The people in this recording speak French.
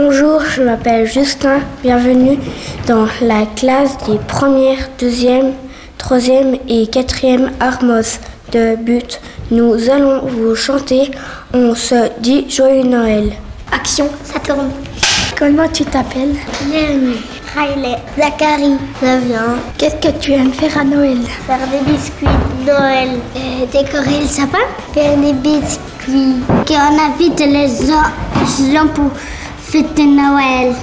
Bonjour, je m'appelle Justin. Bienvenue dans la classe des premières, deuxième, troisième et quatrième Armos de But. Nous allons vous chanter On se dit Joyeux Noël. Action, ça tourne. Comment tu t'appelles? Léonie, Riley, Zachary, Flavien. Qu'est-ce que tu aimes faire à Noël? Faire des biscuits de Noël. Euh, décorer le sapin? Faire des biscuits. Qu'on invite les gens pour fêter Noël.